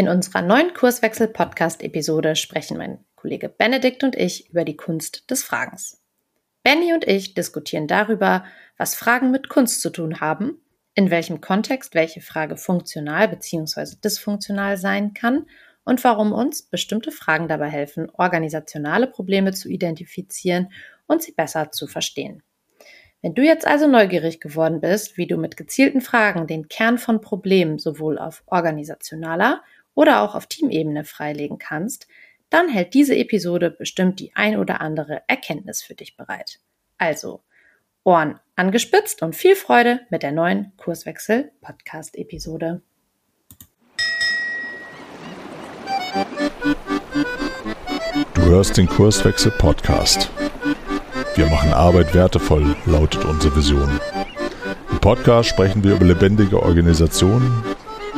In unserer neuen Kurswechsel-Podcast-Episode sprechen mein Kollege Benedikt und ich über die Kunst des Fragens. Benny und ich diskutieren darüber, was Fragen mit Kunst zu tun haben, in welchem Kontext welche Frage funktional bzw. dysfunktional sein kann und warum uns bestimmte Fragen dabei helfen, organisationale Probleme zu identifizieren und sie besser zu verstehen. Wenn du jetzt also neugierig geworden bist, wie du mit gezielten Fragen den Kern von Problemen sowohl auf organisationaler oder auch auf Teamebene freilegen kannst, dann hält diese Episode bestimmt die ein oder andere Erkenntnis für dich bereit. Also, Ohren angespitzt und viel Freude mit der neuen Kurswechsel Podcast Episode. Du hörst den Kurswechsel Podcast. Wir machen Arbeit wertevoll, lautet unsere Vision. Im Podcast sprechen wir über lebendige Organisationen,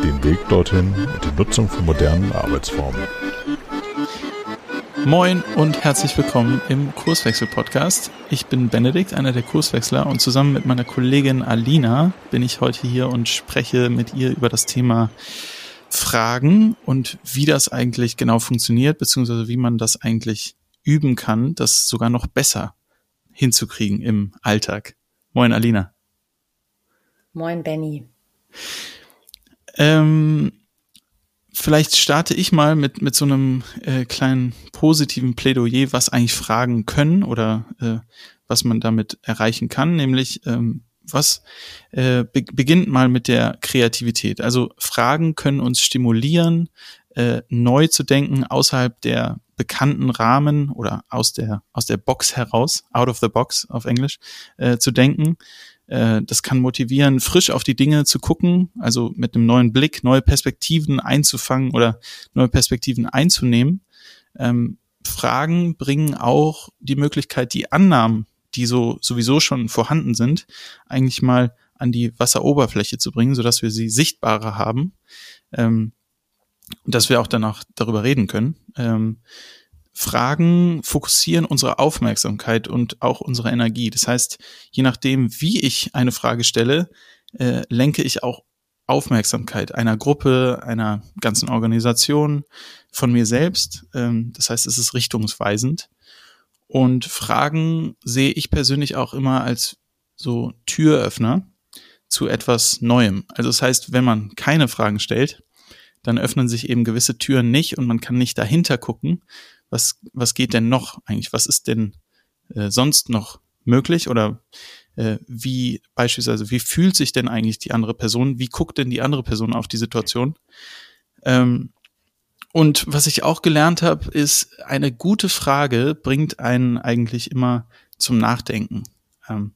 den Weg dorthin und die Nutzung von modernen Arbeitsformen. Moin und herzlich willkommen im Kurswechsel-Podcast. Ich bin Benedikt, einer der Kurswechsler und zusammen mit meiner Kollegin Alina bin ich heute hier und spreche mit ihr über das Thema Fragen und wie das eigentlich genau funktioniert, beziehungsweise wie man das eigentlich üben kann, das sogar noch besser hinzukriegen im Alltag. Moin, Alina. Moin, Benny. Ähm, vielleicht starte ich mal mit, mit so einem äh, kleinen positiven Plädoyer, was eigentlich Fragen können oder äh, was man damit erreichen kann, nämlich ähm, was äh, be beginnt mal mit der Kreativität. Also Fragen können uns stimulieren, äh, neu zu denken, außerhalb der bekannten Rahmen oder aus der, aus der Box heraus, out of the box auf Englisch, äh, zu denken. Äh, das kann motivieren, frisch auf die Dinge zu gucken, also mit einem neuen Blick, neue Perspektiven einzufangen oder neue Perspektiven einzunehmen. Ähm, Fragen bringen auch die Möglichkeit, die Annahmen, die so sowieso schon vorhanden sind, eigentlich mal an die Wasseroberfläche zu bringen, sodass wir sie sichtbarer haben. Ähm, dass wir auch danach darüber reden können. Ähm, Fragen fokussieren unsere Aufmerksamkeit und auch unsere Energie. Das heißt, je nachdem, wie ich eine Frage stelle, äh, lenke ich auch Aufmerksamkeit einer Gruppe, einer ganzen Organisation, von mir selbst. Ähm, das heißt, es ist richtungsweisend. Und Fragen sehe ich persönlich auch immer als so Türöffner zu etwas Neuem. Also das heißt, wenn man keine Fragen stellt, dann öffnen sich eben gewisse Türen nicht und man kann nicht dahinter gucken, was, was geht denn noch eigentlich, was ist denn äh, sonst noch möglich oder äh, wie beispielsweise, wie fühlt sich denn eigentlich die andere Person, wie guckt denn die andere Person auf die Situation? Ähm, und was ich auch gelernt habe, ist, eine gute Frage bringt einen eigentlich immer zum Nachdenken. Ähm,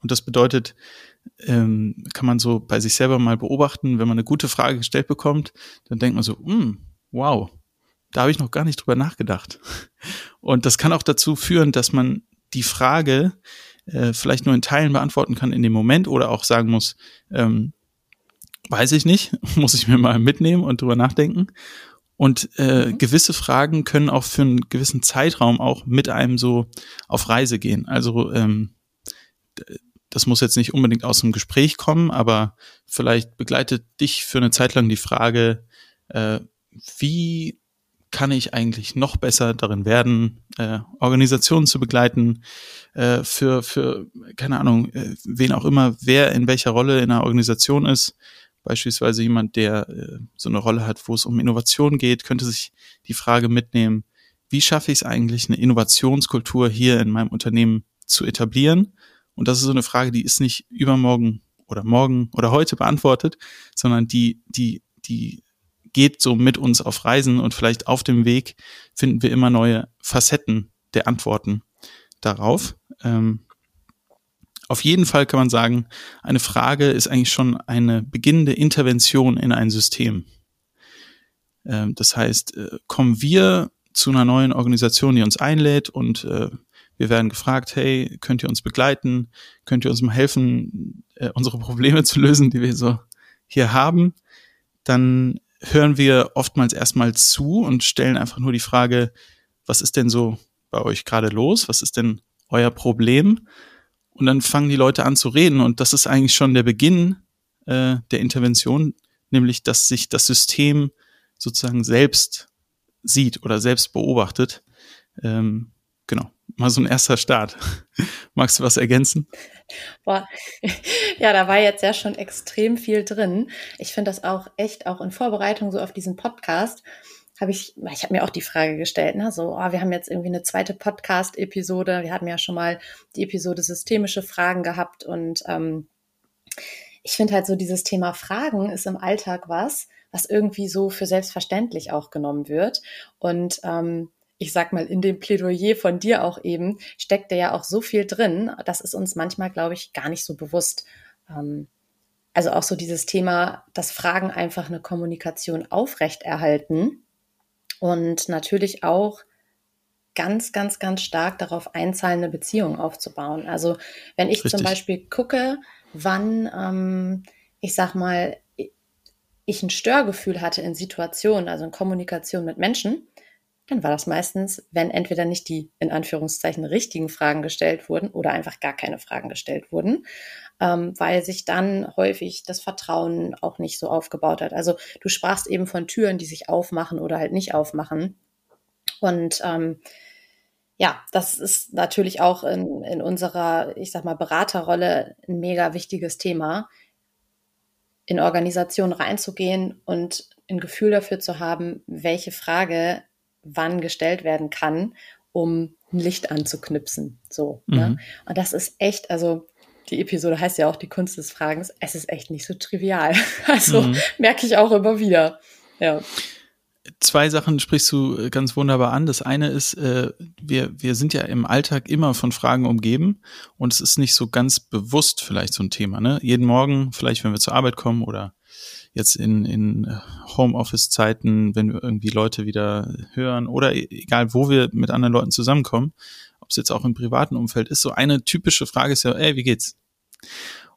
und das bedeutet, ähm, kann man so bei sich selber mal beobachten, wenn man eine gute Frage gestellt bekommt, dann denkt man so, hm, wow, da habe ich noch gar nicht drüber nachgedacht. Und das kann auch dazu führen, dass man die Frage äh, vielleicht nur in Teilen beantworten kann in dem Moment oder auch sagen muss, ähm, weiß ich nicht, muss ich mir mal mitnehmen und drüber nachdenken. Und äh, mhm. gewisse Fragen können auch für einen gewissen Zeitraum auch mit einem so auf Reise gehen. Also ähm, das muss jetzt nicht unbedingt aus dem Gespräch kommen, aber vielleicht begleitet dich für eine Zeit lang die Frage, äh, wie kann ich eigentlich noch besser darin werden, äh, Organisationen zu begleiten, äh, für, für, keine Ahnung, äh, wen auch immer, wer in welcher Rolle in einer Organisation ist. Beispielsweise jemand, der äh, so eine Rolle hat, wo es um Innovation geht, könnte sich die Frage mitnehmen, wie schaffe ich es eigentlich, eine Innovationskultur hier in meinem Unternehmen zu etablieren? Und das ist so eine Frage, die ist nicht übermorgen oder morgen oder heute beantwortet, sondern die, die, die geht so mit uns auf Reisen und vielleicht auf dem Weg finden wir immer neue Facetten der Antworten darauf. Ähm, auf jeden Fall kann man sagen, eine Frage ist eigentlich schon eine beginnende Intervention in ein System. Ähm, das heißt, äh, kommen wir zu einer neuen Organisation, die uns einlädt und äh, wir werden gefragt, hey, könnt ihr uns begleiten? Könnt ihr uns mal helfen, äh, unsere Probleme zu lösen, die wir so hier haben? Dann hören wir oftmals erstmal zu und stellen einfach nur die Frage, was ist denn so bei euch gerade los? Was ist denn euer Problem? Und dann fangen die Leute an zu reden und das ist eigentlich schon der Beginn äh, der Intervention, nämlich dass sich das System sozusagen selbst sieht oder selbst beobachtet. Ähm, genau, mal so ein erster Start. Magst du was ergänzen? Boah. Ja, da war jetzt ja schon extrem viel drin. Ich finde das auch echt auch in Vorbereitung so auf diesen Podcast habe ich, ich habe mir auch die Frage gestellt, ne, so, oh, wir haben jetzt irgendwie eine zweite Podcast-Episode. Wir hatten ja schon mal die Episode systemische Fragen gehabt und ähm, ich finde halt so dieses Thema Fragen ist im Alltag was, was irgendwie so für selbstverständlich auch genommen wird und ähm, ich sag mal, in dem Plädoyer von dir auch eben, steckt ja auch so viel drin. Das ist uns manchmal, glaube ich, gar nicht so bewusst. Ähm, also auch so dieses Thema, dass Fragen einfach eine Kommunikation aufrechterhalten und natürlich auch ganz, ganz, ganz stark darauf einzahlen, eine Beziehung aufzubauen. Also wenn ich Richtig. zum Beispiel gucke, wann, ähm, ich sag mal, ich ein Störgefühl hatte in Situationen, also in Kommunikation mit Menschen, dann war das meistens, wenn entweder nicht die in Anführungszeichen richtigen Fragen gestellt wurden oder einfach gar keine Fragen gestellt wurden, ähm, weil sich dann häufig das Vertrauen auch nicht so aufgebaut hat. Also du sprachst eben von Türen, die sich aufmachen oder halt nicht aufmachen. Und ähm, ja, das ist natürlich auch in, in unserer, ich sag mal, Beraterrolle ein mega wichtiges Thema, in Organisationen reinzugehen und ein Gefühl dafür zu haben, welche Frage wann gestellt werden kann, um ein Licht anzuknipsen. So. Ne? Mhm. Ne? Und das ist echt, also die Episode heißt ja auch die Kunst des Fragens. Es ist echt nicht so trivial. Also mhm. merke ich auch immer wieder. Ja. Zwei Sachen sprichst du äh, ganz wunderbar an. Das eine ist, äh, wir, wir sind ja im Alltag immer von Fragen umgeben und es ist nicht so ganz bewusst vielleicht so ein Thema. Ne? Jeden Morgen, vielleicht wenn wir zur Arbeit kommen oder jetzt in, in Homeoffice-Zeiten, wenn wir irgendwie Leute wieder hören oder e-, egal, wo wir mit anderen Leuten zusammenkommen, ob es jetzt auch im privaten Umfeld ist, so eine typische Frage ist ja, ey, wie geht's?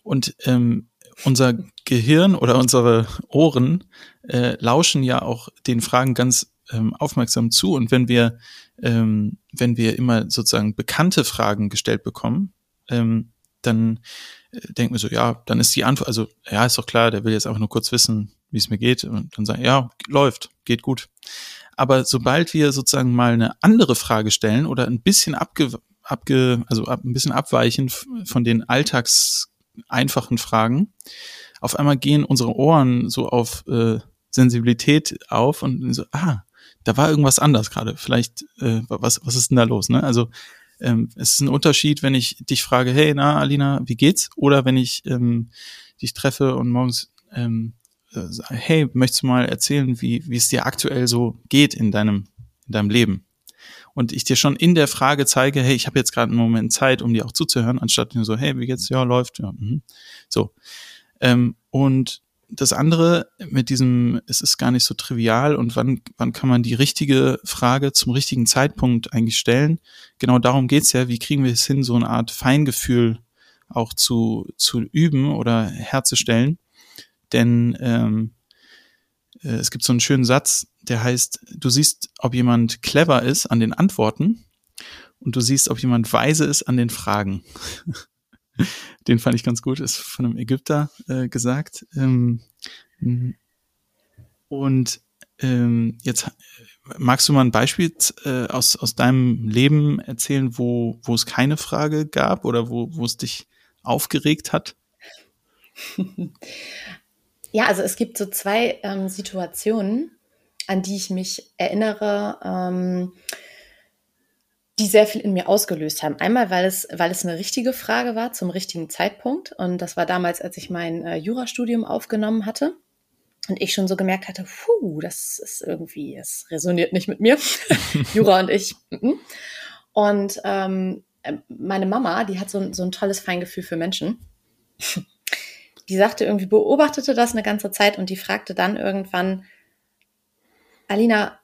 Und ähm, unser Gehirn oder unsere Ohren äh, lauschen ja auch den Fragen ganz ähm, aufmerksam zu. Und wenn wir, ähm, wenn wir immer sozusagen bekannte Fragen gestellt bekommen, ähm, dann denken wir so, ja, dann ist die Antwort, also ja, ist doch klar, der will jetzt einfach nur kurz wissen, wie es mir geht und dann sagen, ja, läuft, geht gut. Aber sobald wir sozusagen mal eine andere Frage stellen oder ein bisschen abge, abge also ab, ein bisschen abweichen von den alltags einfachen Fragen, auf einmal gehen unsere Ohren so auf äh, Sensibilität auf und so, ah, da war irgendwas anders gerade. Vielleicht, äh, was, was ist denn da los? Ne? Also ähm, es ist ein Unterschied, wenn ich dich frage, hey, na, Alina, wie geht's? Oder wenn ich ähm, dich treffe und morgens, ähm, äh, hey, möchtest du mal erzählen, wie, wie es dir aktuell so geht in deinem, in deinem Leben? Und ich dir schon in der Frage zeige, hey, ich habe jetzt gerade einen Moment Zeit, um dir auch zuzuhören, anstatt nur so, hey, wie geht's? Ja, läuft. Ja, mhm. So. Ähm, und das andere mit diesem, es ist gar nicht so trivial und wann, wann kann man die richtige Frage zum richtigen Zeitpunkt eigentlich stellen? Genau darum geht's ja. Wie kriegen wir es hin, so eine Art Feingefühl auch zu, zu üben oder herzustellen? Denn ähm, äh, es gibt so einen schönen Satz, der heißt, du siehst, ob jemand clever ist an den Antworten und du siehst, ob jemand weise ist an den Fragen. Den fand ich ganz gut, ist von einem Ägypter äh, gesagt. Ähm, und ähm, jetzt magst du mal ein Beispiel äh, aus, aus deinem Leben erzählen, wo, wo es keine Frage gab oder wo, wo es dich aufgeregt hat? Ja, also es gibt so zwei ähm, Situationen, an die ich mich erinnere. Ähm, die sehr viel in mir ausgelöst haben. Einmal, weil es, weil es eine richtige Frage war zum richtigen Zeitpunkt. Und das war damals, als ich mein äh, Jurastudium aufgenommen hatte. Und ich schon so gemerkt hatte, puh, das ist irgendwie, es resoniert nicht mit mir. Jura und ich. Mhm. Und ähm, äh, meine Mama, die hat so, so ein tolles Feingefühl für Menschen. Die sagte irgendwie, beobachtete das eine ganze Zeit und die fragte dann irgendwann, Alina,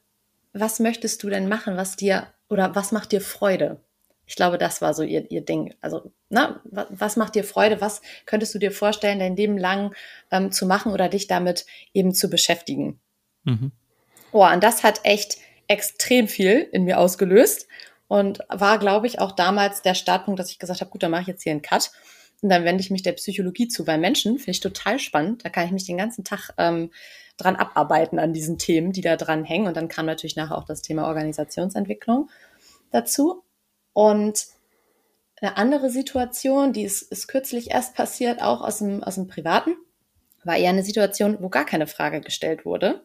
was möchtest du denn machen, was dir oder was macht dir Freude? Ich glaube, das war so ihr, ihr Ding. Also, na, was macht dir Freude? Was könntest du dir vorstellen, dein Leben lang ähm, zu machen oder dich damit eben zu beschäftigen? Mhm. Oh, und das hat echt extrem viel in mir ausgelöst und war, glaube ich, auch damals der Startpunkt, dass ich gesagt habe, gut, dann mache ich jetzt hier einen Cut und dann wende ich mich der Psychologie zu, weil Menschen finde ich total spannend. Da kann ich mich den ganzen Tag ähm, dran abarbeiten an diesen Themen, die da dran hängen. Und dann kam natürlich nachher auch das Thema Organisationsentwicklung dazu. Und eine andere Situation, die ist, ist kürzlich erst passiert, auch aus dem, aus dem Privaten, war eher eine Situation, wo gar keine Frage gestellt wurde.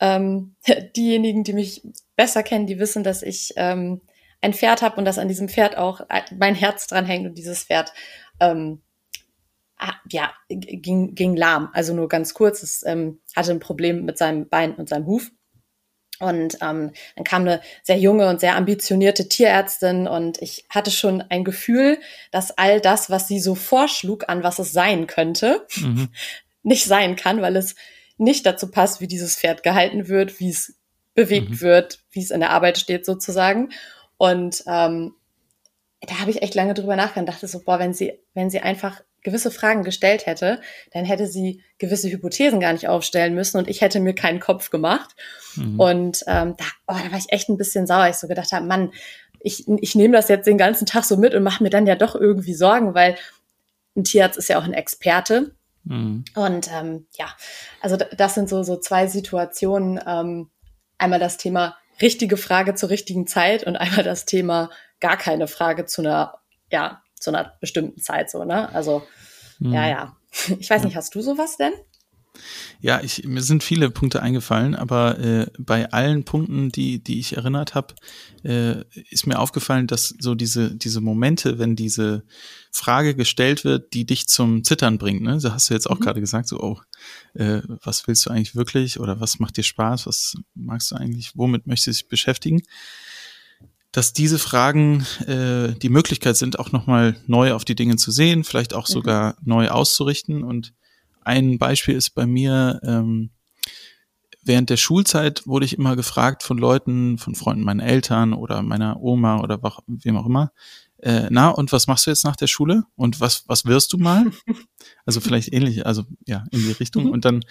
Ähm, diejenigen, die mich besser kennen, die wissen, dass ich ähm, ein Pferd habe und dass an diesem Pferd auch mein Herz dran hängt und dieses Pferd ähm, ja ging, ging lahm. Also nur ganz kurz, es ähm, hatte ein Problem mit seinem Bein und seinem Huf. Und ähm, dann kam eine sehr junge und sehr ambitionierte Tierärztin und ich hatte schon ein Gefühl, dass all das, was sie so vorschlug, an was es sein könnte, mhm. nicht sein kann, weil es nicht dazu passt, wie dieses Pferd gehalten wird, wie es bewegt mhm. wird, wie es in der Arbeit steht sozusagen. Und ähm, da habe ich echt lange drüber nachgedacht und dachte so, boah, wenn sie, wenn sie einfach gewisse Fragen gestellt hätte, dann hätte sie gewisse Hypothesen gar nicht aufstellen müssen und ich hätte mir keinen Kopf gemacht. Mhm. Und ähm, da, oh, da war ich echt ein bisschen sauer. Ich so gedacht habe, Mann, ich, ich nehme das jetzt den ganzen Tag so mit und mache mir dann ja doch irgendwie Sorgen, weil ein Tierarzt ist ja auch ein Experte. Mhm. Und ähm, ja, also das sind so, so zwei Situationen. Ähm, einmal das Thema richtige Frage zur richtigen Zeit und einmal das Thema gar keine Frage zu einer, ja, zu einer bestimmten Zeit so, ne? Also, mhm. ja, ja. Ich weiß nicht, hast du sowas denn? Ja, ich, mir sind viele Punkte eingefallen, aber äh, bei allen Punkten, die, die ich erinnert habe, äh, ist mir aufgefallen, dass so diese, diese Momente, wenn diese Frage gestellt wird, die dich zum Zittern bringt, ne? So hast du jetzt auch mhm. gerade gesagt, so, oh, äh, was willst du eigentlich wirklich oder was macht dir Spaß, was magst du eigentlich, womit möchtest du dich beschäftigen? Dass diese Fragen äh, die Möglichkeit sind, auch nochmal neu auf die Dinge zu sehen, vielleicht auch mhm. sogar neu auszurichten. Und ein Beispiel ist bei mir, ähm, während der Schulzeit wurde ich immer gefragt von Leuten, von Freunden meiner Eltern oder meiner Oma oder wem auch immer, äh, na, und was machst du jetzt nach der Schule? Und was, was wirst du mal? Also vielleicht ähnlich, also ja, in die Richtung. Mhm. Und dann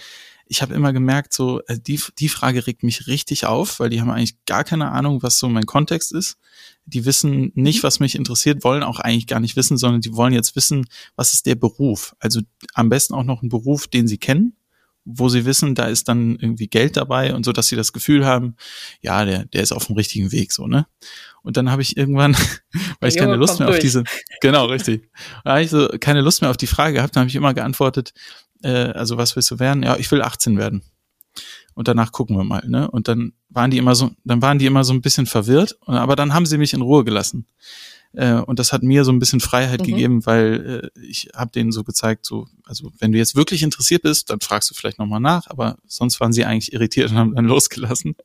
ich habe immer gemerkt, so äh, die, die Frage regt mich richtig auf, weil die haben eigentlich gar keine Ahnung, was so mein Kontext ist. Die wissen nicht, mhm. was mich interessiert, wollen auch eigentlich gar nicht wissen, sondern die wollen jetzt wissen, was ist der Beruf. Also am besten auch noch ein Beruf, den sie kennen, wo sie wissen, da ist dann irgendwie Geld dabei und so, dass sie das Gefühl haben, ja, der, der ist auf dem richtigen Weg, so, ne? Und dann habe ich irgendwann, weil ich keine Lust mehr durch. auf diese, genau, richtig, da habe ich so keine Lust mehr auf die Frage gehabt, dann habe ich immer geantwortet, äh, also was willst du werden? Ja, ich will 18 werden. Und danach gucken wir mal, ne? Und dann waren die immer so, dann waren die immer so ein bisschen verwirrt, aber dann haben sie mich in Ruhe gelassen. Äh, und das hat mir so ein bisschen Freiheit mhm. gegeben, weil äh, ich habe denen so gezeigt, so, also wenn du jetzt wirklich interessiert bist, dann fragst du vielleicht nochmal nach, aber sonst waren sie eigentlich irritiert und haben dann losgelassen.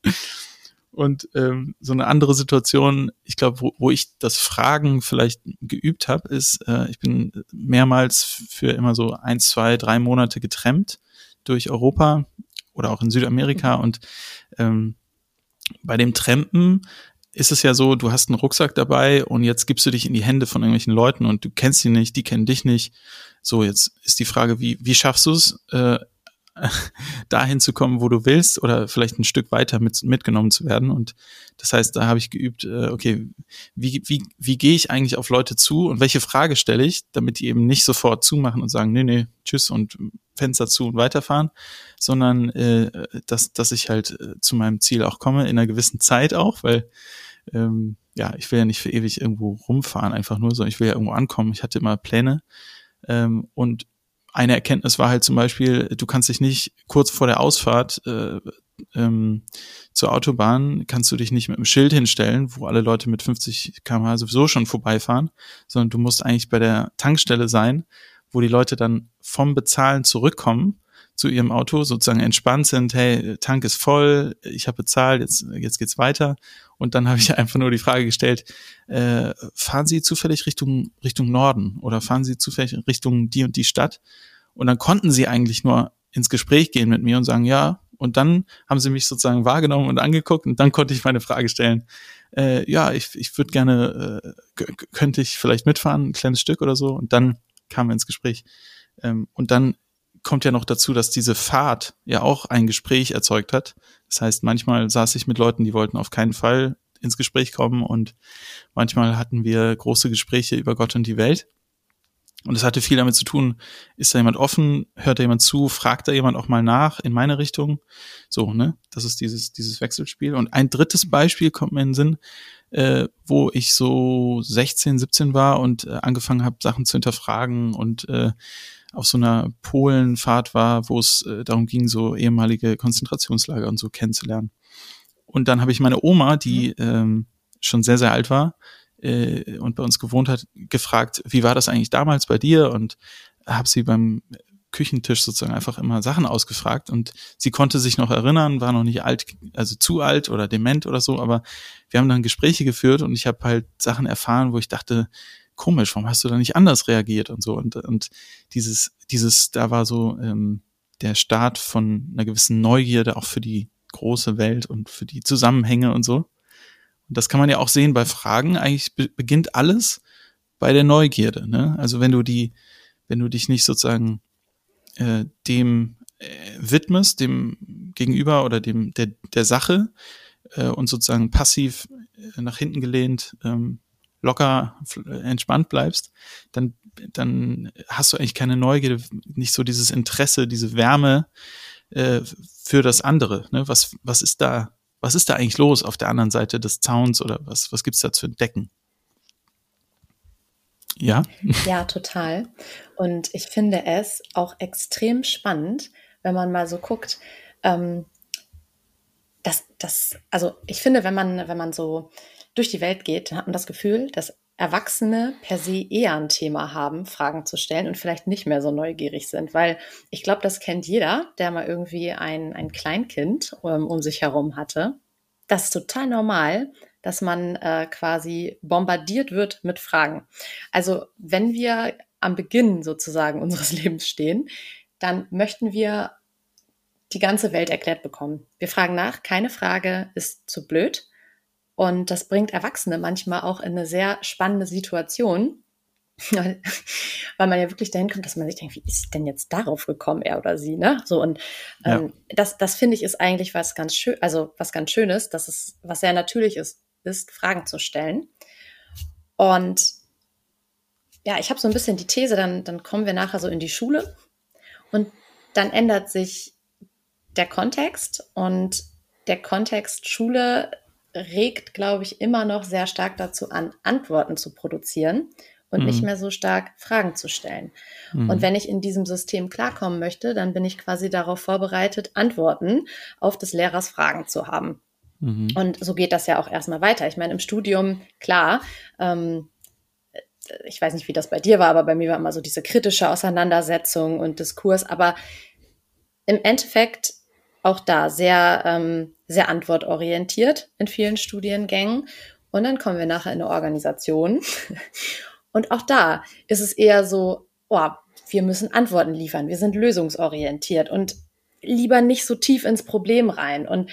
Und ähm, so eine andere Situation, ich glaube, wo, wo ich das Fragen vielleicht geübt habe, ist, äh, ich bin mehrmals für immer so ein, zwei, drei Monate getrennt durch Europa oder auch in Südamerika. Mhm. Und ähm, bei dem Trampen ist es ja so, du hast einen Rucksack dabei und jetzt gibst du dich in die Hände von irgendwelchen Leuten und du kennst sie nicht, die kennen dich nicht. So, jetzt ist die Frage, wie, wie schaffst du es, äh, dahin zu kommen, wo du willst oder vielleicht ein Stück weiter mit, mitgenommen zu werden. Und das heißt, da habe ich geübt, äh, okay, wie, wie, wie gehe ich eigentlich auf Leute zu und welche Frage stelle ich, damit die eben nicht sofort zumachen und sagen, nee, nee, tschüss und Fenster zu und weiterfahren, sondern äh, dass, dass ich halt äh, zu meinem Ziel auch komme, in einer gewissen Zeit auch, weil ähm, ja, ich will ja nicht für ewig irgendwo rumfahren, einfach nur so, ich will ja irgendwo ankommen. Ich hatte immer Pläne ähm, und eine Erkenntnis war halt zum Beispiel, du kannst dich nicht kurz vor der Ausfahrt äh, ähm, zur Autobahn, kannst du dich nicht mit einem Schild hinstellen, wo alle Leute mit 50 km/h sowieso schon vorbeifahren, sondern du musst eigentlich bei der Tankstelle sein, wo die Leute dann vom Bezahlen zurückkommen zu ihrem Auto, sozusagen entspannt sind, hey, Tank ist voll, ich habe bezahlt, jetzt, jetzt geht's weiter. Und dann habe ich einfach nur die Frage gestellt, äh, fahren Sie zufällig Richtung, Richtung Norden oder fahren Sie zufällig Richtung die und die Stadt? Und dann konnten sie eigentlich nur ins Gespräch gehen mit mir und sagen, ja. Und dann haben sie mich sozusagen wahrgenommen und angeguckt und dann konnte ich meine Frage stellen. Äh, ja, ich, ich würde gerne, äh, könnte ich vielleicht mitfahren, ein kleines Stück oder so. Und dann kamen wir ins Gespräch. Ähm, und dann kommt ja noch dazu, dass diese Fahrt ja auch ein Gespräch erzeugt hat. Das heißt, manchmal saß ich mit Leuten, die wollten auf keinen Fall ins Gespräch kommen und manchmal hatten wir große Gespräche über Gott und die Welt. Und es hatte viel damit zu tun, ist da jemand offen, hört da jemand zu, fragt da jemand auch mal nach in meine Richtung. So, ne? Das ist dieses, dieses Wechselspiel. Und ein drittes Beispiel kommt mir in den Sinn, äh, wo ich so 16, 17 war und äh, angefangen habe, Sachen zu hinterfragen und äh, auf so einer Polenfahrt war, wo es äh, darum ging, so ehemalige Konzentrationslager und so kennenzulernen. Und dann habe ich meine Oma, die mhm. ähm, schon sehr, sehr alt war, äh, und bei uns gewohnt hat, gefragt, wie war das eigentlich damals bei dir? Und habe sie beim Küchentisch sozusagen einfach immer Sachen ausgefragt und sie konnte sich noch erinnern, war noch nicht alt, also zu alt oder dement oder so, aber wir haben dann Gespräche geführt und ich habe halt Sachen erfahren, wo ich dachte, komisch, warum hast du da nicht anders reagiert und so und und dieses dieses da war so ähm, der Start von einer gewissen Neugierde auch für die große Welt und für die Zusammenhänge und so und das kann man ja auch sehen bei Fragen. Eigentlich be beginnt alles bei der Neugierde. Ne? Also wenn du die, wenn du dich nicht sozusagen äh, dem äh, widmest, dem Gegenüber oder dem der, der Sache äh, und sozusagen passiv äh, nach hinten gelehnt, ähm, locker entspannt bleibst, dann dann hast du eigentlich keine Neugierde, nicht so dieses Interesse, diese Wärme äh, für das andere. Ne? Was was ist da was ist da eigentlich los auf der anderen Seite des Zauns oder was, was gibt's da zu entdecken? Ja? Ja, total. Und ich finde es auch extrem spannend, wenn man mal so guckt, ähm, dass das, also ich finde, wenn man, wenn man so durch die Welt geht, hat man das Gefühl, dass Erwachsene per se eher ein Thema haben, Fragen zu stellen und vielleicht nicht mehr so neugierig sind. Weil ich glaube, das kennt jeder, der mal irgendwie ein, ein Kleinkind um, um sich herum hatte. Das ist total normal, dass man äh, quasi bombardiert wird mit Fragen. Also wenn wir am Beginn sozusagen unseres Lebens stehen, dann möchten wir die ganze Welt erklärt bekommen. Wir fragen nach, keine Frage ist zu blöd. Und das bringt Erwachsene manchmal auch in eine sehr spannende Situation, weil man ja wirklich dahin kommt, dass man sich denkt, wie ist denn jetzt darauf gekommen, er oder sie, ne? So und ähm, ja. das, das finde ich ist eigentlich was ganz schön, also was ganz Schönes, dass es was sehr natürlich ist, ist Fragen zu stellen. Und ja, ich habe so ein bisschen die These, dann dann kommen wir nachher so in die Schule und dann ändert sich der Kontext und der Kontext Schule regt, glaube ich, immer noch sehr stark dazu an, Antworten zu produzieren und mhm. nicht mehr so stark Fragen zu stellen. Mhm. Und wenn ich in diesem System klarkommen möchte, dann bin ich quasi darauf vorbereitet, Antworten auf des Lehrers Fragen zu haben. Mhm. Und so geht das ja auch erstmal weiter. Ich meine, im Studium, klar, ähm, ich weiß nicht, wie das bei dir war, aber bei mir war immer so diese kritische Auseinandersetzung und Diskurs. Aber im Endeffekt auch da sehr, ähm, sehr antwortorientiert in vielen Studiengängen. Und dann kommen wir nachher in eine Organisation. Und auch da ist es eher so, oh, wir müssen Antworten liefern, wir sind lösungsorientiert und lieber nicht so tief ins Problem rein. Und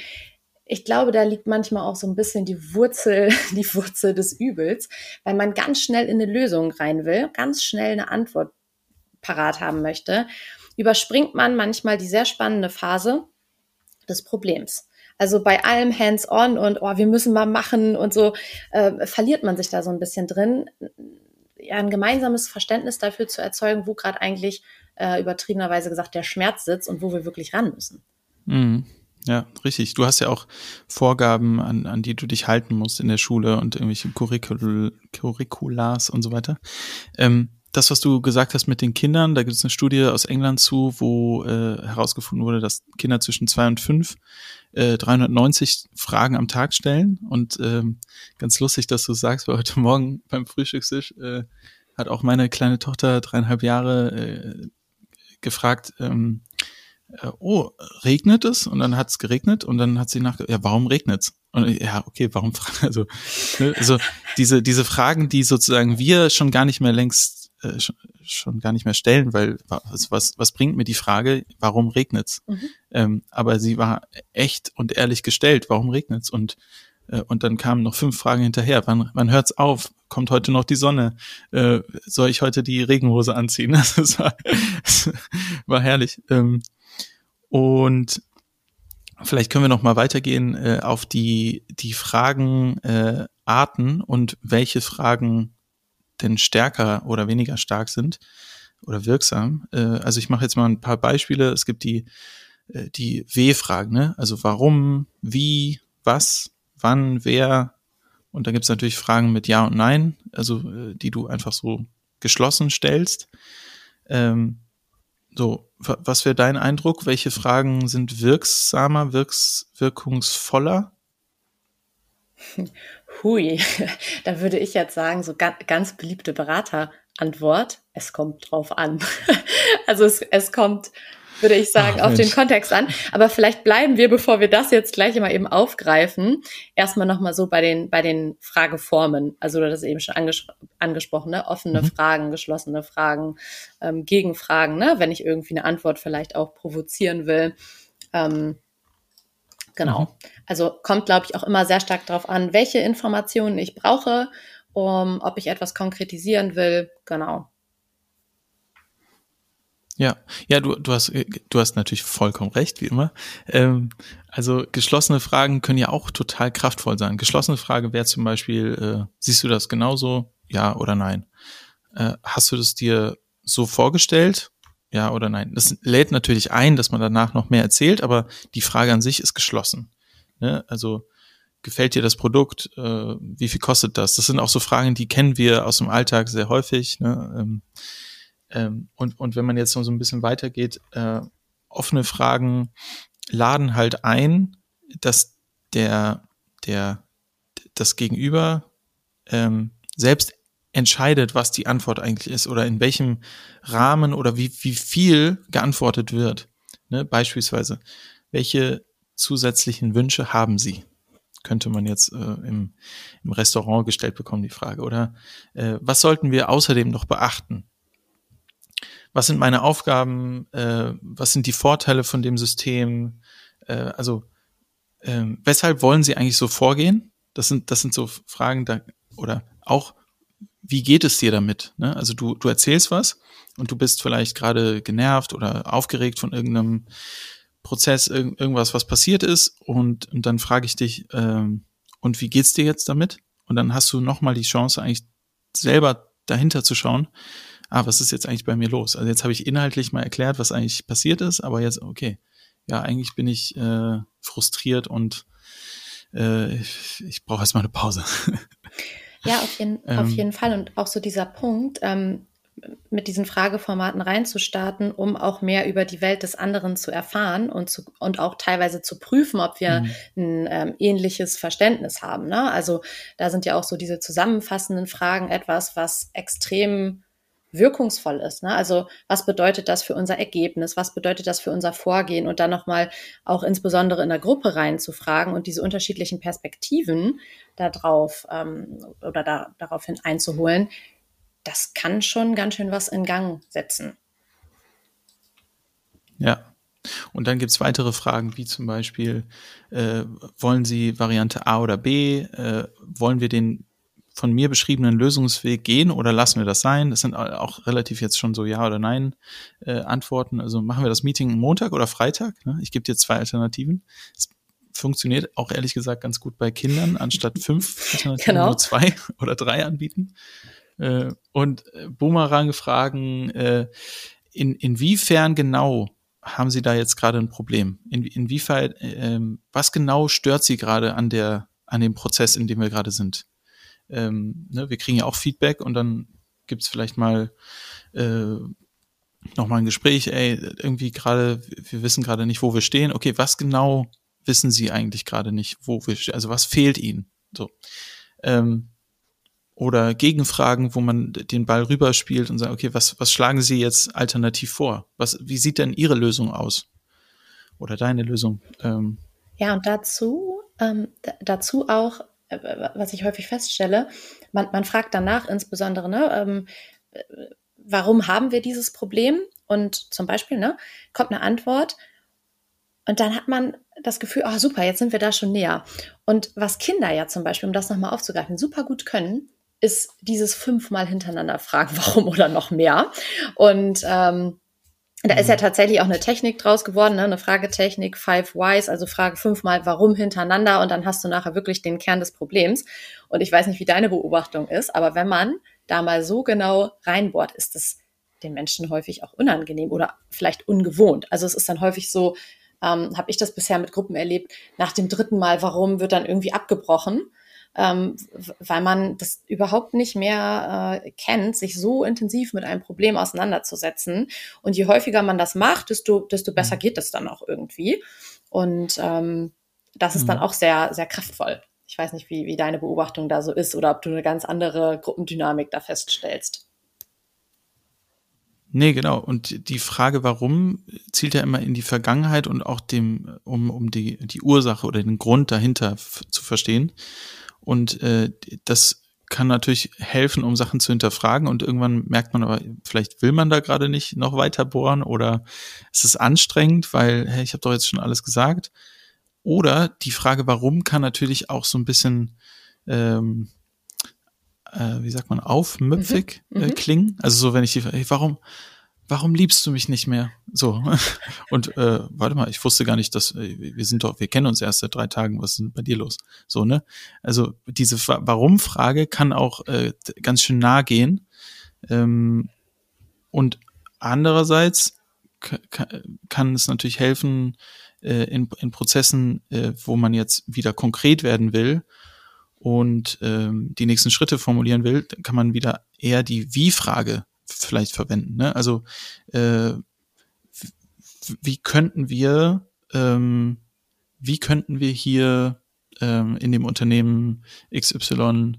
ich glaube, da liegt manchmal auch so ein bisschen die Wurzel, die Wurzel des Übels, weil man ganz schnell in eine Lösung rein will, ganz schnell eine Antwort parat haben möchte, überspringt man manchmal die sehr spannende Phase des Problems. Also bei allem hands-on und oh, wir müssen mal machen und so, äh, verliert man sich da so ein bisschen drin. Ja, ein gemeinsames Verständnis dafür zu erzeugen, wo gerade eigentlich äh, übertriebenerweise gesagt der Schmerz sitzt und wo wir wirklich ran müssen. Mhm. Ja, richtig. Du hast ja auch Vorgaben, an, an die du dich halten musst in der Schule und irgendwelche Curricul Curriculars und so weiter. Ähm, das, was du gesagt hast mit den Kindern, da gibt es eine Studie aus England zu, wo äh, herausgefunden wurde, dass Kinder zwischen zwei und fünf äh, 390 Fragen am Tag stellen. Und ähm, ganz lustig, dass du sagst, weil heute Morgen beim Frühstückstisch äh, hat auch meine kleine Tochter dreieinhalb Jahre äh, gefragt, ähm, äh, oh, regnet es? Und dann hat es geregnet und dann hat sie nach, ja, warum regnet's? Und ja, okay, warum also, ne, also diese diese Fragen, die sozusagen wir schon gar nicht mehr längst äh, schon, schon, gar nicht mehr stellen, weil was, was, was bringt mir die Frage, warum regnet's? Mhm. Ähm, aber sie war echt und ehrlich gestellt, warum regnet's? Und äh, und dann kamen noch fünf Fragen hinterher. Wann, wann hört's auf? Kommt heute noch die Sonne? Äh, soll ich heute die Regenhose anziehen? Das war, das war herrlich. Ähm, und vielleicht können wir noch mal weitergehen äh, auf die die Fragen äh, Arten und welche Fragen denn stärker oder weniger stark sind oder wirksam. Äh, also ich mache jetzt mal ein paar Beispiele. Es gibt die, äh, die W-Fragen, ne? also warum, wie, was, wann, wer. Und da gibt es natürlich Fragen mit Ja und Nein, also äh, die du einfach so geschlossen stellst. Ähm, so, was wäre dein Eindruck? Welche Fragen sind wirksamer, wirks wirkungsvoller? Hui, da würde ich jetzt sagen, so ganz, ganz beliebte Beraterantwort, es kommt drauf an. Also es, es kommt würde ich sagen, Ach, auf Mensch. den Kontext an. Aber vielleicht bleiben wir, bevor wir das jetzt gleich immer eben aufgreifen, erstmal nochmal so bei den, bei den Frageformen. Also du hast eben schon anges angesprochen, ne? offene mhm. Fragen, geschlossene Fragen, ähm, Gegenfragen, ne? wenn ich irgendwie eine Antwort vielleicht auch provozieren will. Ähm, genau. Mhm. Also kommt, glaube ich, auch immer sehr stark darauf an, welche Informationen ich brauche, um, ob ich etwas konkretisieren will. Genau. Ja, ja, du, du hast, du hast natürlich vollkommen recht, wie immer. Ähm, also geschlossene Fragen können ja auch total kraftvoll sein. Geschlossene Frage wäre zum Beispiel, äh, siehst du das genauso? Ja oder nein? Äh, hast du das dir so vorgestellt? Ja oder nein? Das lädt natürlich ein, dass man danach noch mehr erzählt, aber die Frage an sich ist geschlossen. Ne? Also gefällt dir das Produkt? Äh, wie viel kostet das? Das sind auch so Fragen, die kennen wir aus dem Alltag sehr häufig. Ne? Ähm, ähm, und, und wenn man jetzt noch so ein bisschen weitergeht, äh, offene Fragen laden halt ein, dass der, der, das Gegenüber ähm, selbst entscheidet, was die Antwort eigentlich ist oder in welchem Rahmen oder wie, wie viel geantwortet wird. Ne? Beispielsweise, welche zusätzlichen Wünsche haben Sie? Könnte man jetzt äh, im, im Restaurant gestellt bekommen, die Frage. Oder äh, was sollten wir außerdem noch beachten? was sind meine Aufgaben, äh, was sind die Vorteile von dem System, äh, also äh, weshalb wollen Sie eigentlich so vorgehen? Das sind, das sind so Fragen da, oder auch, wie geht es dir damit? Ne? Also du, du erzählst was und du bist vielleicht gerade genervt oder aufgeregt von irgendeinem Prozess, irg irgendwas, was passiert ist und, und dann frage ich dich, ähm, und wie geht's dir jetzt damit? Und dann hast du nochmal die Chance, eigentlich selber dahinter zu schauen, ah, was ist jetzt eigentlich bei mir los? Also jetzt habe ich inhaltlich mal erklärt, was eigentlich passiert ist, aber jetzt, okay, ja, eigentlich bin ich äh, frustriert und äh, ich, ich brauche jetzt mal eine Pause. Ja, auf jeden, ähm, auf jeden Fall. Und auch so dieser Punkt, ähm, mit diesen Frageformaten reinzustarten, um auch mehr über die Welt des anderen zu erfahren und, zu, und auch teilweise zu prüfen, ob wir mhm. ein ähm, ähnliches Verständnis haben. Ne? Also da sind ja auch so diese zusammenfassenden Fragen etwas, was extrem wirkungsvoll ist. Ne? Also was bedeutet das für unser Ergebnis? Was bedeutet das für unser Vorgehen? Und dann nochmal auch insbesondere in der Gruppe reinzufragen und diese unterschiedlichen Perspektiven darauf ähm, oder da, daraufhin einzuholen, das kann schon ganz schön was in Gang setzen. Ja. Und dann gibt es weitere Fragen, wie zum Beispiel, äh, wollen Sie Variante A oder B? Äh, wollen wir den von mir beschriebenen Lösungsweg gehen oder lassen wir das sein? Das sind auch relativ jetzt schon so Ja oder Nein äh, Antworten. Also machen wir das Meeting Montag oder Freitag? Ne? Ich gebe dir zwei Alternativen. Es funktioniert auch ehrlich gesagt ganz gut bei Kindern, anstatt fünf Alternativen genau. nur zwei oder drei anbieten. Äh, und äh, Boomerang-Fragen, äh, in, inwiefern genau haben Sie da jetzt gerade ein Problem? In, inwiefern, äh, was genau stört Sie gerade an der, an dem Prozess, in dem wir gerade sind? Ähm, ne, wir kriegen ja auch Feedback und dann gibt's vielleicht mal äh, nochmal ein Gespräch, ey, irgendwie gerade, wir wissen gerade nicht, wo wir stehen. Okay, was genau wissen Sie eigentlich gerade nicht, wo wir stehen? Also was fehlt Ihnen? So. Ähm, oder Gegenfragen, wo man den Ball rüberspielt und sagt, okay, was, was schlagen Sie jetzt alternativ vor? Was, wie sieht denn Ihre Lösung aus? Oder deine Lösung? Ähm, ja, und dazu, ähm, dazu auch was ich häufig feststelle, man, man fragt danach insbesondere, ne, ähm, warum haben wir dieses Problem? Und zum Beispiel, ne, kommt eine Antwort und dann hat man das Gefühl, oh, super, jetzt sind wir da schon näher. Und was Kinder ja zum Beispiel, um das nochmal aufzugreifen, super gut können, ist dieses fünfmal hintereinander fragen, warum oder noch mehr. Und ähm, da ist ja mhm. tatsächlich auch eine Technik draus geworden, ne? eine Fragetechnik, Five Whys, also frage fünfmal warum hintereinander und dann hast du nachher wirklich den Kern des Problems. Und ich weiß nicht, wie deine Beobachtung ist, aber wenn man da mal so genau reinbohrt, ist es den Menschen häufig auch unangenehm oder vielleicht ungewohnt. Also es ist dann häufig so, ähm, habe ich das bisher mit Gruppen erlebt, nach dem dritten Mal, warum wird dann irgendwie abgebrochen, ähm, weil man das überhaupt nicht mehr äh, kennt, sich so intensiv mit einem Problem auseinanderzusetzen. Und je häufiger man das macht, desto, desto besser mhm. geht es dann auch irgendwie. Und ähm, das ist dann mhm. auch sehr, sehr kraftvoll. Ich weiß nicht, wie, wie deine Beobachtung da so ist oder ob du eine ganz andere Gruppendynamik da feststellst. Nee, genau. Und die Frage, warum, zielt ja immer in die Vergangenheit und auch dem, um, um die, die Ursache oder den Grund dahinter zu verstehen. Und äh, das kann natürlich helfen, um Sachen zu hinterfragen. Und irgendwann merkt man aber, vielleicht will man da gerade nicht noch weiter bohren oder es ist anstrengend, weil, hey, ich habe doch jetzt schon alles gesagt. Oder die Frage, warum, kann natürlich auch so ein bisschen ähm, äh, wie sagt man, aufmüpfig mhm. äh, mhm. klingen. Also so, wenn ich die, hey, warum, warum liebst du mich nicht mehr? So. Und äh, warte mal, ich wusste gar nicht, dass äh, wir sind doch, wir kennen uns erst seit drei Tagen, was ist denn bei dir los? So, ne? Also diese Warum-Frage kann auch äh, ganz schön nah gehen. Ähm, und andererseits kann es natürlich helfen, äh, in, in Prozessen, äh, wo man jetzt wieder konkret werden will, und ähm, die nächsten Schritte formulieren will, kann man wieder eher die Wie-Frage vielleicht verwenden. Ne? Also äh, wie könnten wir, ähm, wie könnten wir hier ähm, in dem Unternehmen XY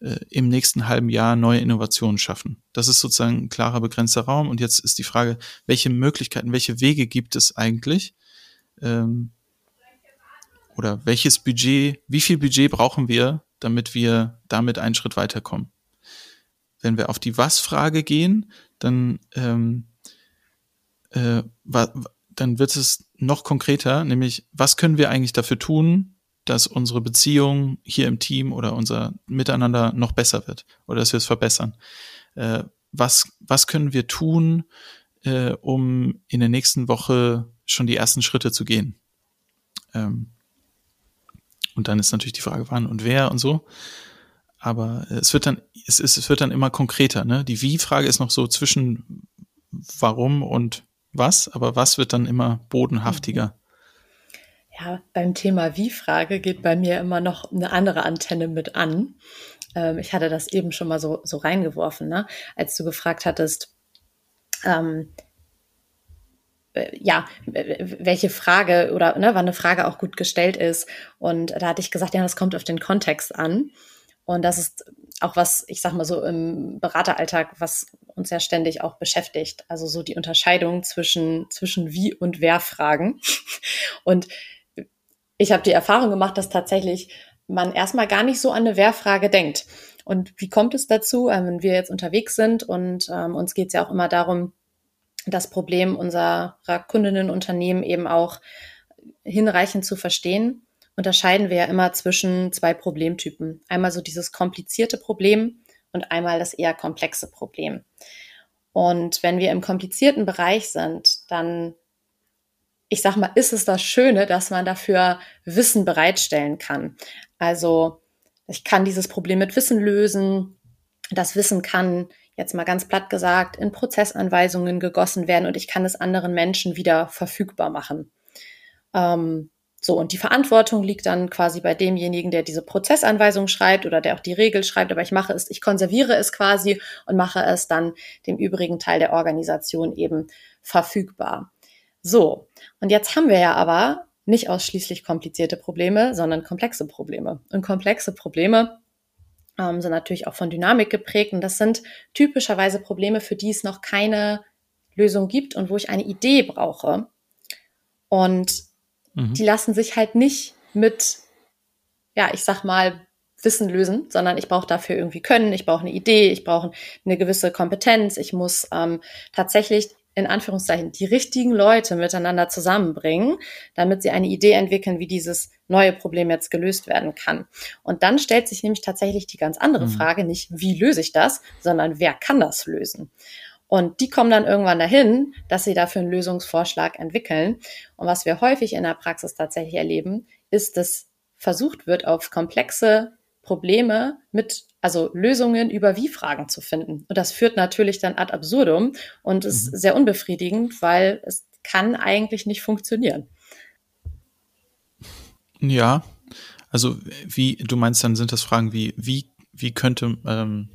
äh, im nächsten halben Jahr neue Innovationen schaffen? Das ist sozusagen ein klarer begrenzter Raum. Und jetzt ist die Frage, welche Möglichkeiten, welche Wege gibt es eigentlich? Ähm, oder welches Budget, wie viel Budget brauchen wir, damit wir damit einen Schritt weiterkommen. Wenn wir auf die Was-Frage gehen, dann, ähm, äh, dann wird es noch konkreter, nämlich was können wir eigentlich dafür tun, dass unsere Beziehung hier im Team oder unser Miteinander noch besser wird oder dass wir es verbessern. Äh, was, was können wir tun, äh, um in der nächsten Woche schon die ersten Schritte zu gehen? Ähm, und dann ist natürlich die Frage, wann und wer und so. Aber es wird dann, es ist, es wird dann immer konkreter, ne? Die Wie-Frage ist noch so zwischen warum und was, aber was wird dann immer bodenhaftiger. Ja, beim Thema Wie-Frage geht bei mir immer noch eine andere Antenne mit an. Ähm, ich hatte das eben schon mal so, so reingeworfen, ne? als du gefragt hattest, ähm, äh, ja, welche Frage oder ne, wann eine Frage auch gut gestellt ist. Und da hatte ich gesagt, ja, das kommt auf den Kontext an. Und das ist auch was, ich sag mal so im Berateralltag, was uns ja ständig auch beschäftigt. Also so die Unterscheidung zwischen, zwischen wie und wer Fragen. Und ich habe die Erfahrung gemacht, dass tatsächlich man erstmal gar nicht so an eine Wer-Frage denkt. Und wie kommt es dazu, ähm, wenn wir jetzt unterwegs sind und ähm, uns geht es ja auch immer darum, das Problem unserer Kundinnenunternehmen eben auch hinreichend zu verstehen, unterscheiden wir ja immer zwischen zwei Problemtypen. Einmal so dieses komplizierte Problem und einmal das eher komplexe Problem. Und wenn wir im komplizierten Bereich sind, dann, ich sag mal, ist es das Schöne, dass man dafür Wissen bereitstellen kann. Also ich kann dieses Problem mit Wissen lösen. Das Wissen kann jetzt mal ganz platt gesagt, in Prozessanweisungen gegossen werden und ich kann es anderen Menschen wieder verfügbar machen. Ähm, so, und die Verantwortung liegt dann quasi bei demjenigen, der diese Prozessanweisung schreibt oder der auch die Regel schreibt, aber ich mache es, ich konserviere es quasi und mache es dann dem übrigen Teil der Organisation eben verfügbar. So, und jetzt haben wir ja aber nicht ausschließlich komplizierte Probleme, sondern komplexe Probleme. Und komplexe Probleme ähm, sind natürlich auch von Dynamik geprägt. Und das sind typischerweise Probleme, für die es noch keine Lösung gibt und wo ich eine Idee brauche. Und mhm. die lassen sich halt nicht mit, ja, ich sag mal, Wissen lösen, sondern ich brauche dafür irgendwie Können, ich brauche eine Idee, ich brauche eine gewisse Kompetenz, ich muss ähm, tatsächlich in Anführungszeichen die richtigen Leute miteinander zusammenbringen, damit sie eine Idee entwickeln, wie dieses neue Problem jetzt gelöst werden kann. Und dann stellt sich nämlich tatsächlich die ganz andere mhm. Frage, nicht wie löse ich das, sondern wer kann das lösen? Und die kommen dann irgendwann dahin, dass sie dafür einen Lösungsvorschlag entwickeln. Und was wir häufig in der Praxis tatsächlich erleben, ist, dass versucht wird, auf komplexe Probleme mit, also Lösungen über Wie-Fragen zu finden. Und das führt natürlich dann ad absurdum und ist mhm. sehr unbefriedigend, weil es kann eigentlich nicht funktionieren. Ja, also wie, du meinst dann sind das Fragen wie, wie, wie könnte, ähm,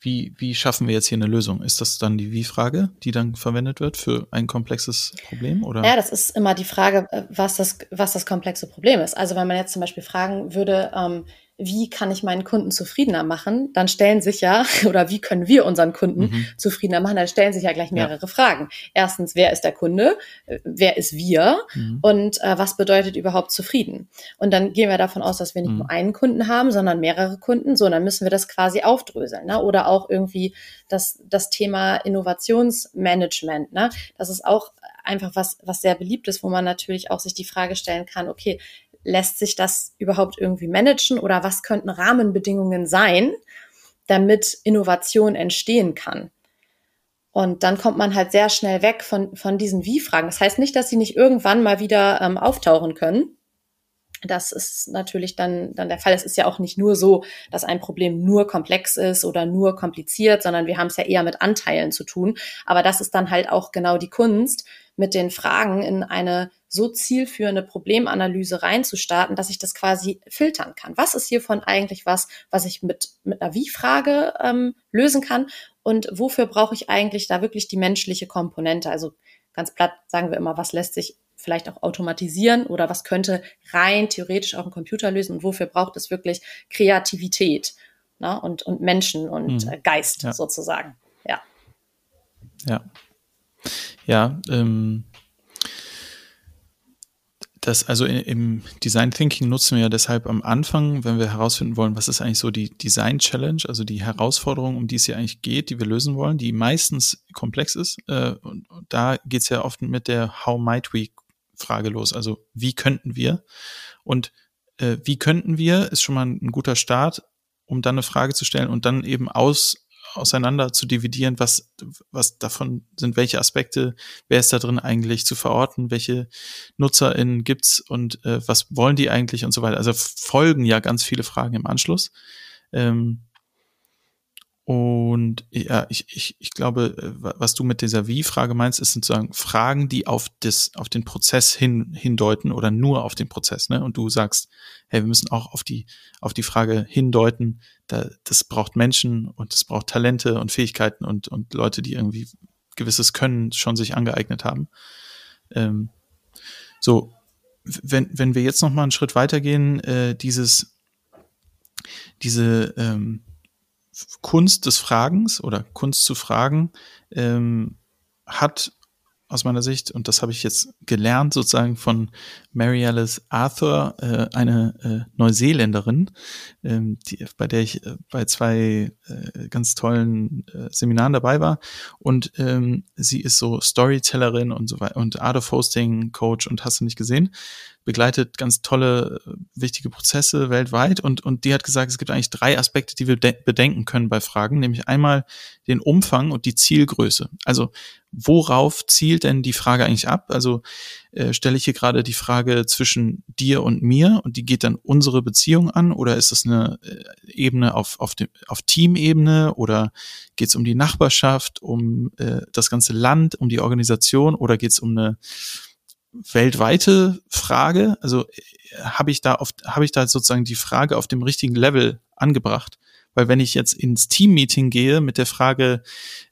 wie, wie schaffen wir jetzt hier eine Lösung? Ist das dann die Wie-Frage, die dann verwendet wird für ein komplexes Problem? Oder? Ja, das ist immer die Frage, äh, was das, was das komplexe Problem ist. Also wenn man jetzt zum Beispiel fragen würde, ähm, wie kann ich meinen Kunden zufriedener machen, dann stellen sich ja, oder wie können wir unseren Kunden mhm. zufriedener machen, dann stellen sich ja gleich mehrere ja. Fragen. Erstens, wer ist der Kunde? Wer ist wir? Mhm. Und äh, was bedeutet überhaupt zufrieden? Und dann gehen wir davon aus, dass wir nicht mhm. nur einen Kunden haben, sondern mehrere Kunden. So, dann müssen wir das quasi aufdröseln. Ne? Oder auch irgendwie das, das Thema Innovationsmanagement. Ne? Das ist auch einfach was, was sehr beliebt ist, wo man natürlich auch sich die Frage stellen kann, okay, lässt sich das überhaupt irgendwie managen oder was könnten Rahmenbedingungen sein, damit Innovation entstehen kann? Und dann kommt man halt sehr schnell weg von, von diesen Wie-Fragen. Das heißt nicht, dass sie nicht irgendwann mal wieder ähm, auftauchen können. Das ist natürlich dann, dann der Fall. Es ist ja auch nicht nur so, dass ein Problem nur komplex ist oder nur kompliziert, sondern wir haben es ja eher mit Anteilen zu tun. Aber das ist dann halt auch genau die Kunst, mit den Fragen in eine so zielführende Problemanalyse reinzustarten, dass ich das quasi filtern kann. Was ist hiervon eigentlich was, was ich mit, mit einer Wie-Frage ähm, lösen kann? Und wofür brauche ich eigentlich da wirklich die menschliche Komponente? Also ganz platt sagen wir immer, was lässt sich vielleicht auch automatisieren oder was könnte rein theoretisch auch ein Computer lösen und wofür braucht es wirklich Kreativität ne? und, und Menschen und hm. Geist ja. sozusagen. Ja. Ja. Ja, ähm, das, also im Design Thinking nutzen wir ja deshalb am Anfang, wenn wir herausfinden wollen, was ist eigentlich so die Design Challenge, also die Herausforderung, um die es hier eigentlich geht, die wir lösen wollen, die meistens komplex ist. Äh, und da geht es ja oft mit der How might we Frage los. Also wie könnten wir? Und äh, wie könnten wir ist schon mal ein guter Start, um dann eine Frage zu stellen und dann eben aus auseinander zu dividieren, was, was davon sind, welche Aspekte, wer ist da drin eigentlich zu verorten, welche NutzerInnen gibt's und äh, was wollen die eigentlich und so weiter. Also folgen ja ganz viele Fragen im Anschluss. Ähm, und ja, ich, ich, ich glaube, äh, was du mit dieser Wie-Frage meinst, ist sozusagen Fragen, die auf das, auf den Prozess hin, hindeuten oder nur auf den Prozess, ne? Und du sagst, hey, wir müssen auch auf die, auf die Frage hindeuten, da, das braucht Menschen und es braucht Talente und Fähigkeiten und, und Leute, die irgendwie gewisses Können schon sich angeeignet haben. Ähm, so, wenn, wenn wir jetzt noch mal einen Schritt weitergehen, äh, dieses, diese, ähm, Kunst des Fragens oder Kunst zu fragen ähm, hat aus meiner Sicht, und das habe ich jetzt gelernt sozusagen von Mary Alice Arthur, äh, eine äh, Neuseeländerin, ähm, die, bei der ich äh, bei zwei äh, ganz tollen äh, Seminaren dabei war. Und ähm, sie ist so Storytellerin und so weiter und Art of Hosting Coach und hast du nicht gesehen begleitet ganz tolle, äh, wichtige Prozesse weltweit und, und die hat gesagt, es gibt eigentlich drei Aspekte, die wir bedenken können bei Fragen, nämlich einmal den Umfang und die Zielgröße. Also worauf zielt denn die Frage eigentlich ab? Also äh, stelle ich hier gerade die Frage zwischen dir und mir und die geht dann unsere Beziehung an oder ist es eine äh, Ebene auf, auf, dem, auf Teamebene oder geht es um die Nachbarschaft, um äh, das ganze Land, um die Organisation oder geht es um eine weltweite Frage. Also habe ich da oft, habe ich da sozusagen die Frage auf dem richtigen Level angebracht. Weil wenn ich jetzt ins Team-Meeting gehe mit der Frage,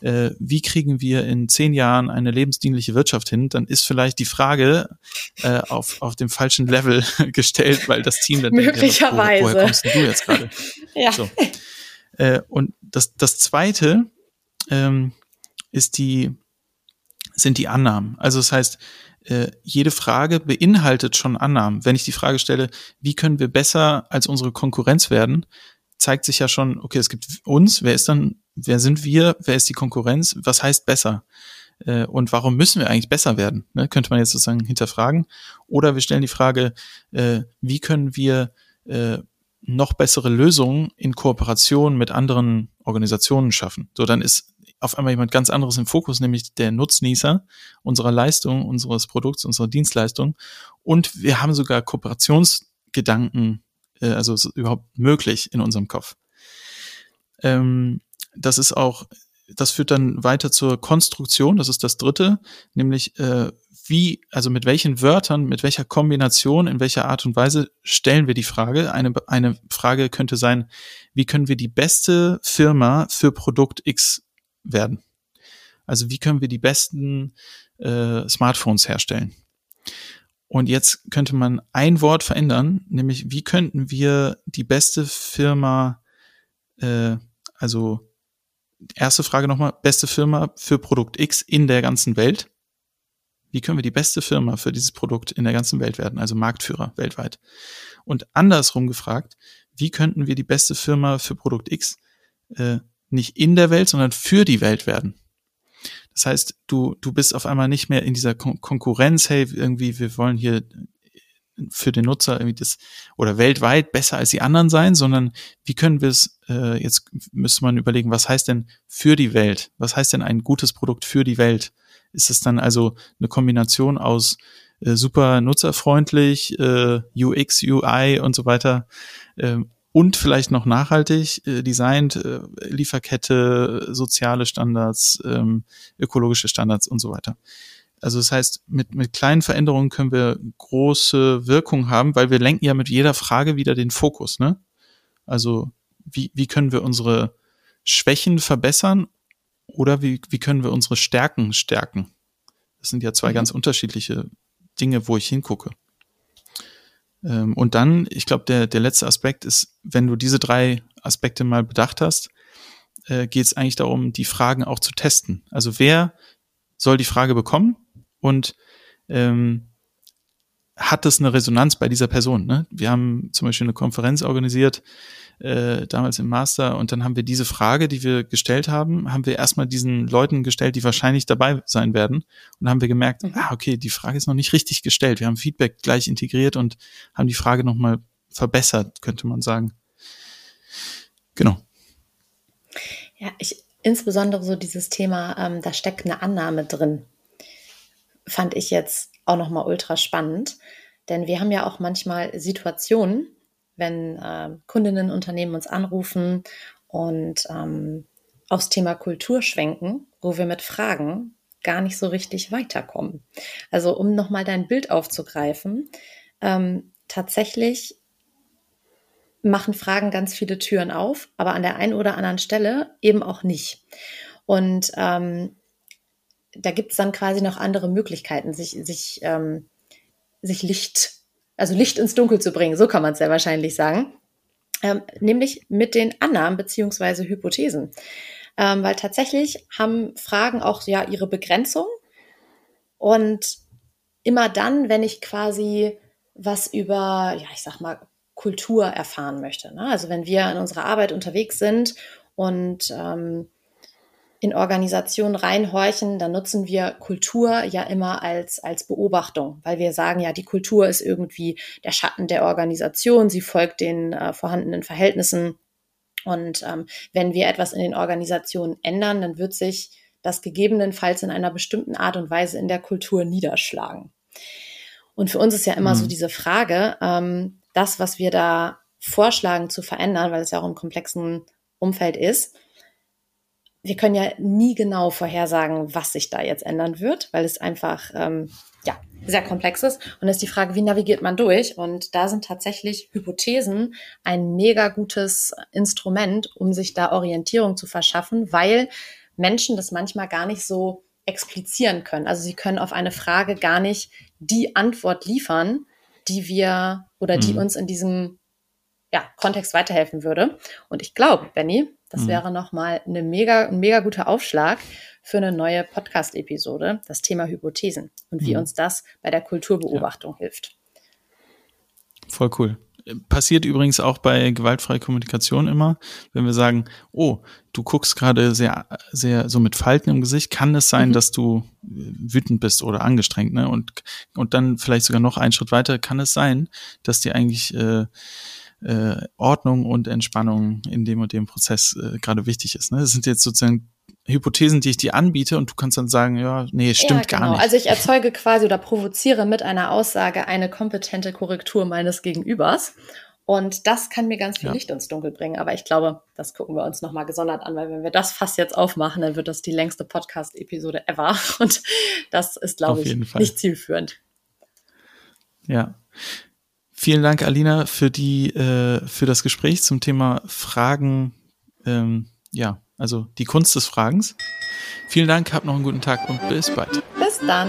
äh, wie kriegen wir in zehn Jahren eine lebensdienliche Wirtschaft hin, dann ist vielleicht die Frage äh, auf, auf dem falschen Level gestellt, weil das Team dann Möglicherweise. Denkt, wo, woher kommst du jetzt gerade? ja. So. Äh, und das, das zweite ähm, ist die, sind die Annahmen. Also das heißt, äh, jede Frage beinhaltet schon Annahmen. Wenn ich die Frage stelle, wie können wir besser als unsere Konkurrenz werden, zeigt sich ja schon, okay, es gibt uns, wer ist dann, wer sind wir, wer ist die Konkurrenz, was heißt besser? Äh, und warum müssen wir eigentlich besser werden? Ne, könnte man jetzt sozusagen hinterfragen. Oder wir stellen die Frage, äh, wie können wir äh, noch bessere Lösungen in Kooperation mit anderen Organisationen schaffen? So, dann ist auf einmal jemand ganz anderes im Fokus, nämlich der Nutznießer unserer Leistung, unseres Produkts, unserer Dienstleistung. Und wir haben sogar Kooperationsgedanken äh, also überhaupt möglich in unserem Kopf. Ähm, das ist auch, das führt dann weiter zur Konstruktion, das ist das dritte, nämlich äh, wie, also mit welchen Wörtern, mit welcher Kombination, in welcher Art und Weise stellen wir die Frage. Eine, eine Frage könnte sein, wie können wir die beste Firma für Produkt X werden? Also wie können wir die besten äh, Smartphones herstellen? Und jetzt könnte man ein Wort verändern, nämlich wie könnten wir die beste Firma, äh, also erste Frage nochmal, beste Firma für Produkt X in der ganzen Welt. Wie können wir die beste Firma für dieses Produkt in der ganzen Welt werden, also Marktführer weltweit? Und andersrum gefragt, wie könnten wir die beste Firma für Produkt X äh, nicht in der Welt, sondern für die Welt werden? Das heißt, du, du bist auf einmal nicht mehr in dieser Kon Konkurrenz, hey, irgendwie, wir wollen hier für den Nutzer irgendwie das oder weltweit besser als die anderen sein, sondern wie können wir es, äh, jetzt müsste man überlegen, was heißt denn für die Welt? Was heißt denn ein gutes Produkt für die Welt? Ist es dann also eine Kombination aus äh, super nutzerfreundlich, äh, UX, UI und so weiter äh, und vielleicht noch nachhaltig äh, designt, äh, Lieferkette, soziale Standards, ähm, ökologische Standards und so weiter. Also das heißt, mit, mit kleinen Veränderungen können wir große Wirkung haben, weil wir lenken ja mit jeder Frage wieder den Fokus. Ne? Also wie, wie können wir unsere Schwächen verbessern oder wie, wie können wir unsere Stärken stärken? Das sind ja zwei mhm. ganz unterschiedliche Dinge, wo ich hingucke. Ähm, und dann, ich glaube, der, der letzte Aspekt ist, wenn du diese drei Aspekte mal bedacht hast, äh, geht es eigentlich darum, die Fragen auch zu testen. Also wer soll die Frage bekommen und ähm, hat das eine Resonanz bei dieser Person? Ne? Wir haben zum Beispiel eine Konferenz organisiert, äh, damals im Master und dann haben wir diese Frage, die wir gestellt haben, haben wir erstmal diesen Leuten gestellt, die wahrscheinlich dabei sein werden und haben wir gemerkt, mhm. ah, okay, die Frage ist noch nicht richtig gestellt. Wir haben Feedback gleich integriert und haben die Frage nochmal verbessert, könnte man sagen. Genau. Ja, ich insbesondere so dieses Thema, ähm, da steckt eine Annahme drin, fand ich jetzt auch nochmal ultra spannend. Denn wir haben ja auch manchmal Situationen, wenn äh, Kundinnen, Unternehmen uns anrufen und ähm, aufs Thema Kultur schwenken, wo wir mit Fragen gar nicht so richtig weiterkommen. Also um nochmal dein Bild aufzugreifen, ähm, tatsächlich machen Fragen ganz viele Türen auf, aber an der einen oder anderen Stelle eben auch nicht. Und ähm, da gibt es dann quasi noch andere Möglichkeiten, sich, sich, ähm, sich Licht also Licht ins Dunkel zu bringen, so kann man es ja wahrscheinlich sagen, ähm, nämlich mit den Annahmen beziehungsweise Hypothesen. Ähm, weil tatsächlich haben Fragen auch ja ihre Begrenzung und immer dann, wenn ich quasi was über, ja, ich sag mal, Kultur erfahren möchte. Ne? Also wenn wir in unserer Arbeit unterwegs sind und ähm, in Organisationen reinhorchen, dann nutzen wir Kultur ja immer als, als Beobachtung, weil wir sagen, ja, die Kultur ist irgendwie der Schatten der Organisation, sie folgt den äh, vorhandenen Verhältnissen. Und ähm, wenn wir etwas in den Organisationen ändern, dann wird sich das gegebenenfalls in einer bestimmten Art und Weise in der Kultur niederschlagen. Und für uns ist ja immer mhm. so diese Frage, ähm, das, was wir da vorschlagen zu verändern, weil es ja auch im komplexen Umfeld ist, wir können ja nie genau vorhersagen, was sich da jetzt ändern wird, weil es einfach ähm, ja sehr komplex ist. Und ist die Frage, wie navigiert man durch? Und da sind tatsächlich Hypothesen ein mega gutes Instrument, um sich da Orientierung zu verschaffen, weil Menschen das manchmal gar nicht so explizieren können. Also sie können auf eine Frage gar nicht die Antwort liefern, die wir oder die mhm. uns in diesem ja, Kontext weiterhelfen würde. Und ich glaube, Benny, das mhm. wäre nochmal eine mega, ein mega guter Aufschlag für eine neue Podcast-Episode, das Thema Hypothesen und wie mhm. uns das bei der Kulturbeobachtung ja. hilft. Voll cool. Passiert übrigens auch bei gewaltfreier Kommunikation immer, wenn wir sagen, oh, du guckst gerade sehr, sehr so mit Falten im Gesicht, kann es sein, mhm. dass du wütend bist oder angestrengt, ne? Und, und dann vielleicht sogar noch einen Schritt weiter, kann es sein, dass dir eigentlich äh, äh, Ordnung und Entspannung in dem und dem Prozess äh, gerade wichtig ist. Ne? Das sind jetzt sozusagen Hypothesen, die ich dir anbiete und du kannst dann sagen, ja, nee, stimmt ja, genau. gar nicht. Also ich erzeuge quasi oder provoziere mit einer Aussage eine kompetente Korrektur meines Gegenübers Und das kann mir ganz viel Ja. Licht ins Dunkel bringen. Aber ich glaube, das gucken wir uns nochmal gesondert an, weil wenn wir das fast jetzt aufmachen, dann wird das die längste Podcast-Episode ever. Und das ist, glaube ich, Fall. nicht zielführend. Ja. Vielen Dank, Alina, für die, äh, für das Gespräch zum Thema Fragen, ähm, ja, also die Kunst des Fragens. Vielen Dank, habt noch einen guten Tag und bis bald. Bis dann.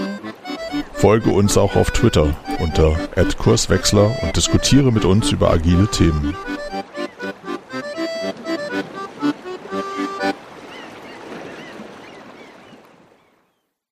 Folge uns auch auf Twitter unter @kurswechsler und diskutiere mit uns über agile Themen.